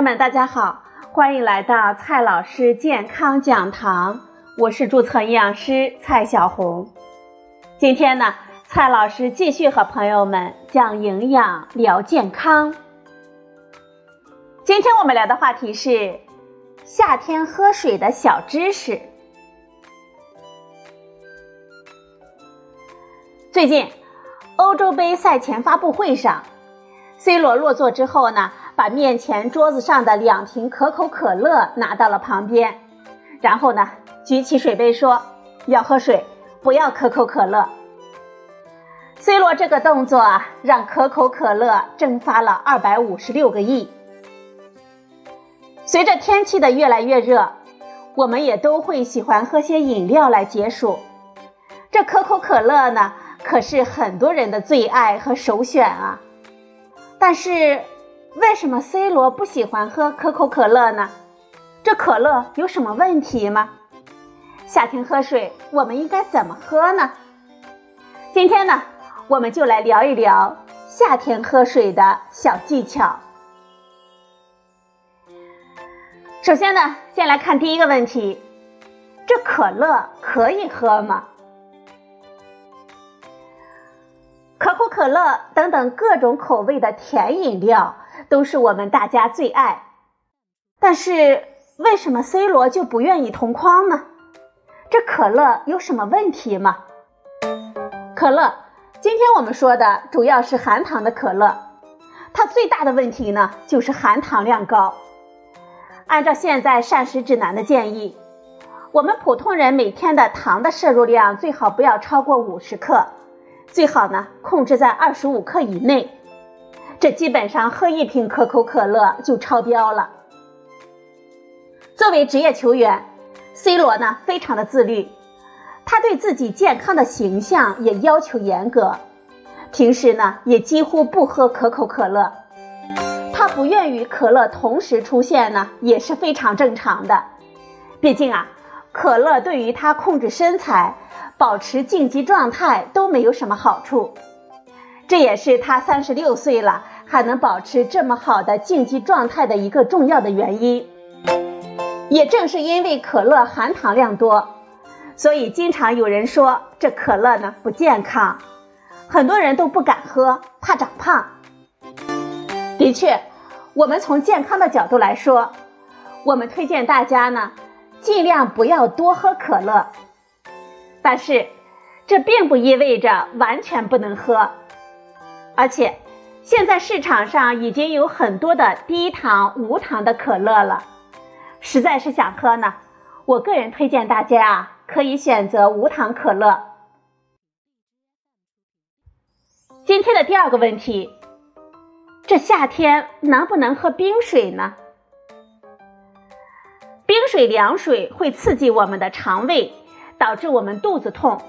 友们，大家好，欢迎来到蔡老师健康讲堂，我是注册营养师蔡小红。今天呢，蔡老师继续和朋友们讲营养聊健康。今天我们聊的话题是夏天喝水的小知识。最近，欧洲杯赛前发布会上，C 罗落座之后呢？把面前桌子上的两瓶可口可乐拿到了旁边，然后呢，举起水杯说：“要喝水，不要可口可乐。”C 罗这个动作啊，让可口可乐蒸发了二百五十六个亿。随着天气的越来越热，我们也都会喜欢喝些饮料来解暑。这可口可乐呢，可是很多人的最爱和首选啊。但是。为什么 C 罗不喜欢喝可口可乐呢？这可乐有什么问题吗？夏天喝水，我们应该怎么喝呢？今天呢，我们就来聊一聊夏天喝水的小技巧。首先呢，先来看第一个问题：这可乐可以喝吗？可口可乐等等各种口味的甜饮料。都是我们大家最爱，但是为什么 C 罗就不愿意同框呢？这可乐有什么问题吗？可乐，今天我们说的主要是含糖的可乐，它最大的问题呢就是含糖量高。按照现在膳食指南的建议，我们普通人每天的糖的摄入量最好不要超过五十克，最好呢控制在二十五克以内。这基本上喝一瓶可口可乐就超标了。作为职业球员，C 罗呢非常的自律，他对自己健康的形象也要求严格，平时呢也几乎不喝可口可乐。他不愿与可乐同时出现呢也是非常正常的，毕竟啊，可乐对于他控制身材、保持竞技状态都没有什么好处。这也是他三十六岁了还能保持这么好的竞技状态的一个重要的原因。也正是因为可乐含糖量多，所以经常有人说这可乐呢不健康，很多人都不敢喝，怕长胖。的确，我们从健康的角度来说，我们推荐大家呢尽量不要多喝可乐，但是这并不意味着完全不能喝。而且，现在市场上已经有很多的低糖、无糖的可乐了。实在是想喝呢，我个人推荐大家啊，可以选择无糖可乐。今天的第二个问题，这夏天能不能喝冰水呢？冰水、凉水会刺激我们的肠胃，导致我们肚子痛，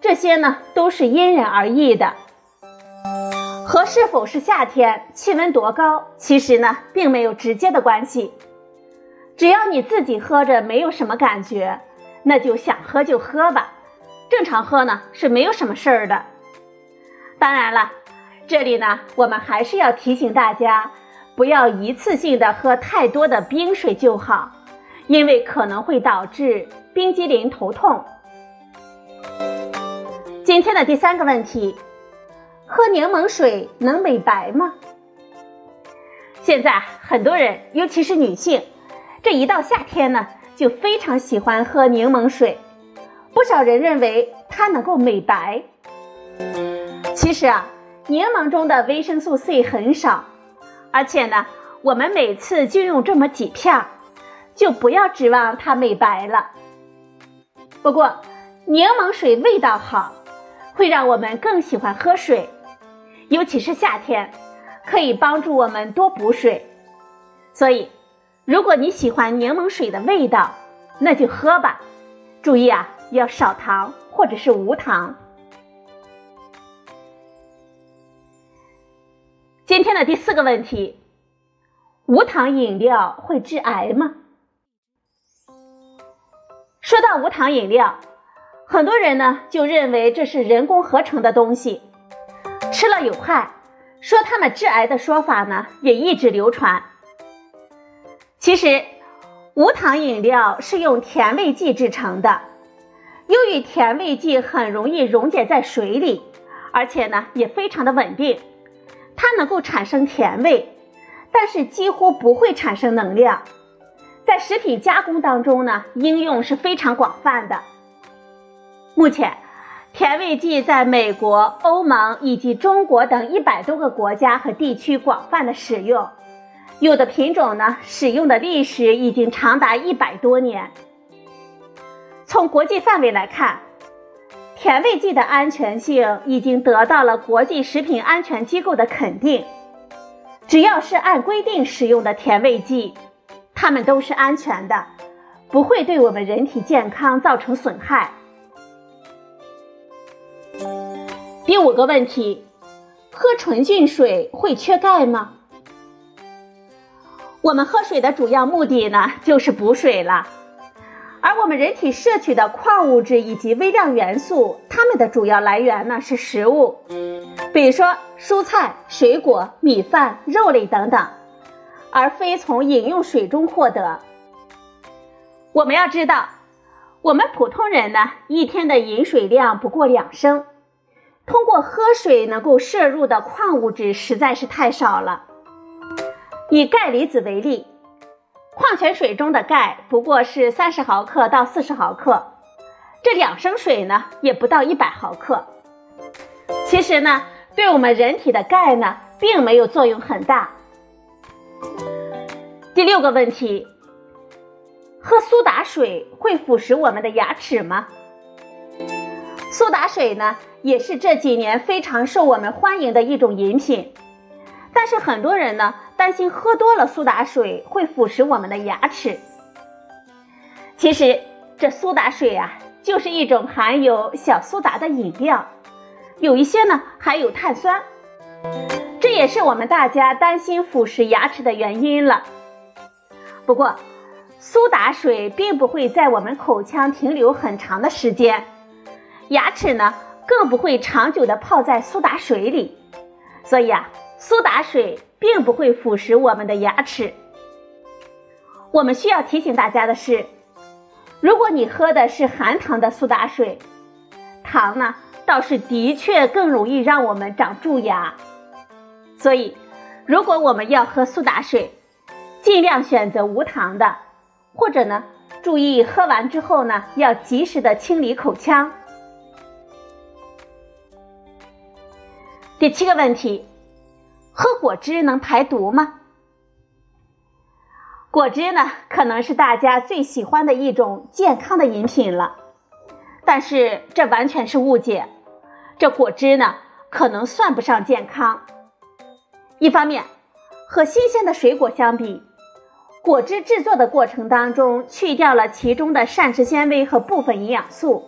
这些呢都是因人而异的。和是否是夏天、气温多高，其实呢并没有直接的关系。只要你自己喝着没有什么感觉，那就想喝就喝吧，正常喝呢是没有什么事儿的。当然了，这里呢我们还是要提醒大家，不要一次性的喝太多的冰水就好，因为可能会导致冰激凌头痛。今天的第三个问题。喝柠檬水能美白吗？现在很多人，尤其是女性，这一到夏天呢，就非常喜欢喝柠檬水。不少人认为它能够美白。其实啊，柠檬中的维生素 C 很少，而且呢，我们每次就用这么几片儿，就不要指望它美白了。不过，柠檬水味道好，会让我们更喜欢喝水。尤其是夏天，可以帮助我们多补水。所以，如果你喜欢柠檬水的味道，那就喝吧。注意啊，要少糖或者是无糖。今天的第四个问题：无糖饮料会致癌吗？说到无糖饮料，很多人呢就认为这是人工合成的东西。吃了有害，说它们致癌的说法呢也一直流传。其实，无糖饮料是用甜味剂制成的。由于甜味剂很容易溶解在水里，而且呢也非常的稳定，它能够产生甜味，但是几乎不会产生能量。在食品加工当中呢，应用是非常广泛的。目前，甜味剂在美国、欧盟以及中国等一百多个国家和地区广泛的使用，有的品种呢，使用的历史已经长达一百多年。从国际范围来看，甜味剂的安全性已经得到了国际食品安全机构的肯定。只要是按规定使用的甜味剂，它们都是安全的，不会对我们人体健康造成损害。第五个问题，喝纯净水会缺钙吗？我们喝水的主要目的呢，就是补水了。而我们人体摄取的矿物质以及微量元素，它们的主要来源呢是食物，比如说蔬菜、水果、米饭、肉类等等，而非从饮用水中获得。我们要知道，我们普通人呢一天的饮水量不过两升，通过喝水能够摄入的矿物质实在是太少了。以钙离子为例。矿泉水中的钙不过是三十毫克到四十毫克，这两升水呢也不到一百毫克。其实呢，对我们人体的钙呢并没有作用很大。第六个问题，喝苏打水会腐蚀我们的牙齿吗？苏打水呢也是这几年非常受我们欢迎的一种饮品。但是很多人呢担心喝多了苏打水会腐蚀我们的牙齿。其实这苏打水啊，就是一种含有小苏打的饮料，有一些呢含有碳酸，这也是我们大家担心腐蚀牙齿的原因了。不过，苏打水并不会在我们口腔停留很长的时间，牙齿呢更不会长久的泡在苏打水里，所以啊。苏打水并不会腐蚀我们的牙齿。我们需要提醒大家的是，如果你喝的是含糖的苏打水，糖呢倒是的确更容易让我们长蛀牙。所以，如果我们要喝苏打水，尽量选择无糖的，或者呢，注意喝完之后呢要及时的清理口腔。第七个问题。喝果汁能排毒吗？果汁呢，可能是大家最喜欢的一种健康的饮品了。但是这完全是误解，这果汁呢，可能算不上健康。一方面，和新鲜的水果相比，果汁制作的过程当中去掉了其中的膳食纤维和部分营养素，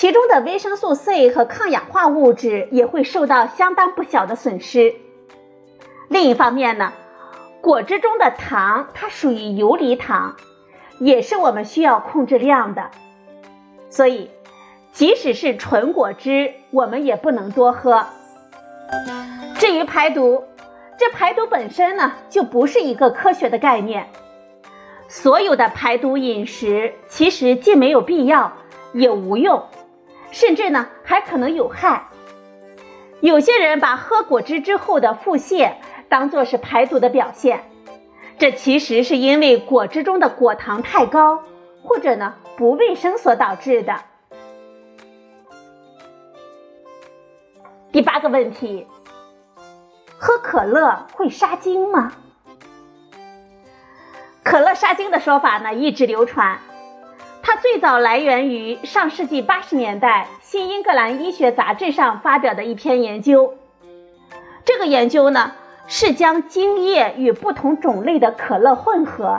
其中的维生素 C 和抗氧化物质也会受到相当不小的损失。另一方面呢，果汁中的糖它属于游离糖，也是我们需要控制量的。所以，即使是纯果汁，我们也不能多喝。至于排毒，这排毒本身呢，就不是一个科学的概念。所有的排毒饮食其实既没有必要，也无用，甚至呢还可能有害。有些人把喝果汁之后的腹泻。当做是排毒的表现，这其实是因为果汁中的果糖太高，或者呢不卫生所导致的。第八个问题，喝可乐会杀精吗？可乐杀精的说法呢一直流传，它最早来源于上世纪八十年代《新英格兰医学杂志》上发表的一篇研究。这个研究呢。是将精液与不同种类的可乐混合，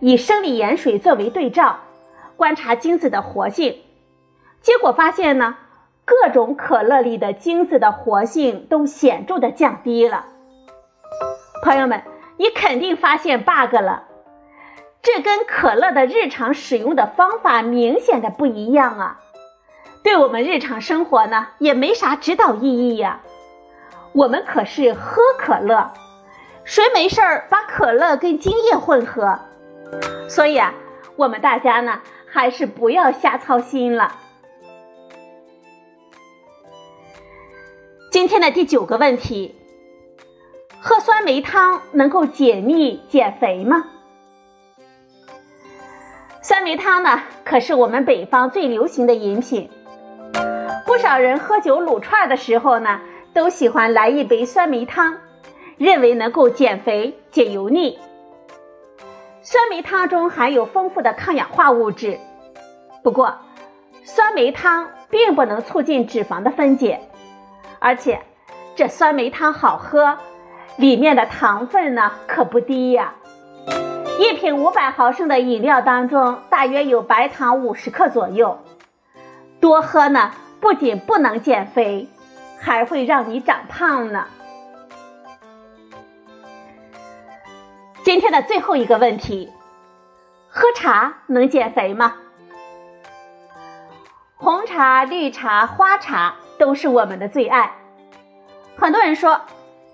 以生理盐水作为对照，观察精子的活性。结果发现呢，各种可乐里的精子的活性都显著的降低了。朋友们，你肯定发现 bug 了，这跟可乐的日常使用的方法明显的不一样啊，对我们日常生活呢也没啥指导意义呀。我们可是喝可乐，谁没事儿把可乐跟精液混合？所以啊，我们大家呢，还是不要瞎操心了。今天的第九个问题：喝酸梅汤能够解腻减肥吗？酸梅汤呢，可是我们北方最流行的饮品。不少人喝酒撸串的时候呢，都喜欢来一杯酸梅汤，认为能够减肥解油腻。酸梅汤中含有丰富的抗氧化物质，不过酸梅汤并不能促进脂肪的分解，而且这酸梅汤好喝，里面的糖分呢可不低呀。一瓶五百毫升的饮料当中，大约有白糖五十克左右。多喝呢，不仅不能减肥，还会让你长胖呢。今天的最后一个问题：喝茶能减肥吗？红茶、绿茶、花茶都是我们的最爱。很多人说，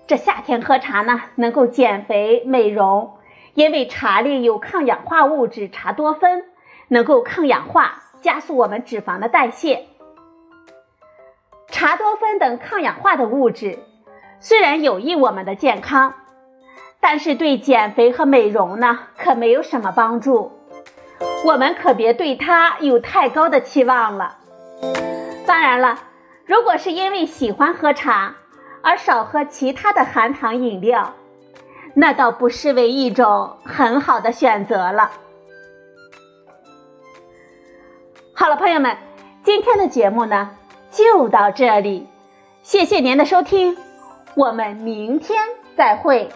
这夏天喝茶呢，能够减肥美容。因为茶里有抗氧化物质茶多酚，能够抗氧化，加速我们脂肪的代谢。茶多酚等抗氧化的物质虽然有益我们的健康，但是对减肥和美容呢，可没有什么帮助。我们可别对它有太高的期望了。当然了，如果是因为喜欢喝茶而少喝其他的含糖饮料。那倒不失为一种很好的选择了。好了，朋友们，今天的节目呢就到这里，谢谢您的收听，我们明天再会。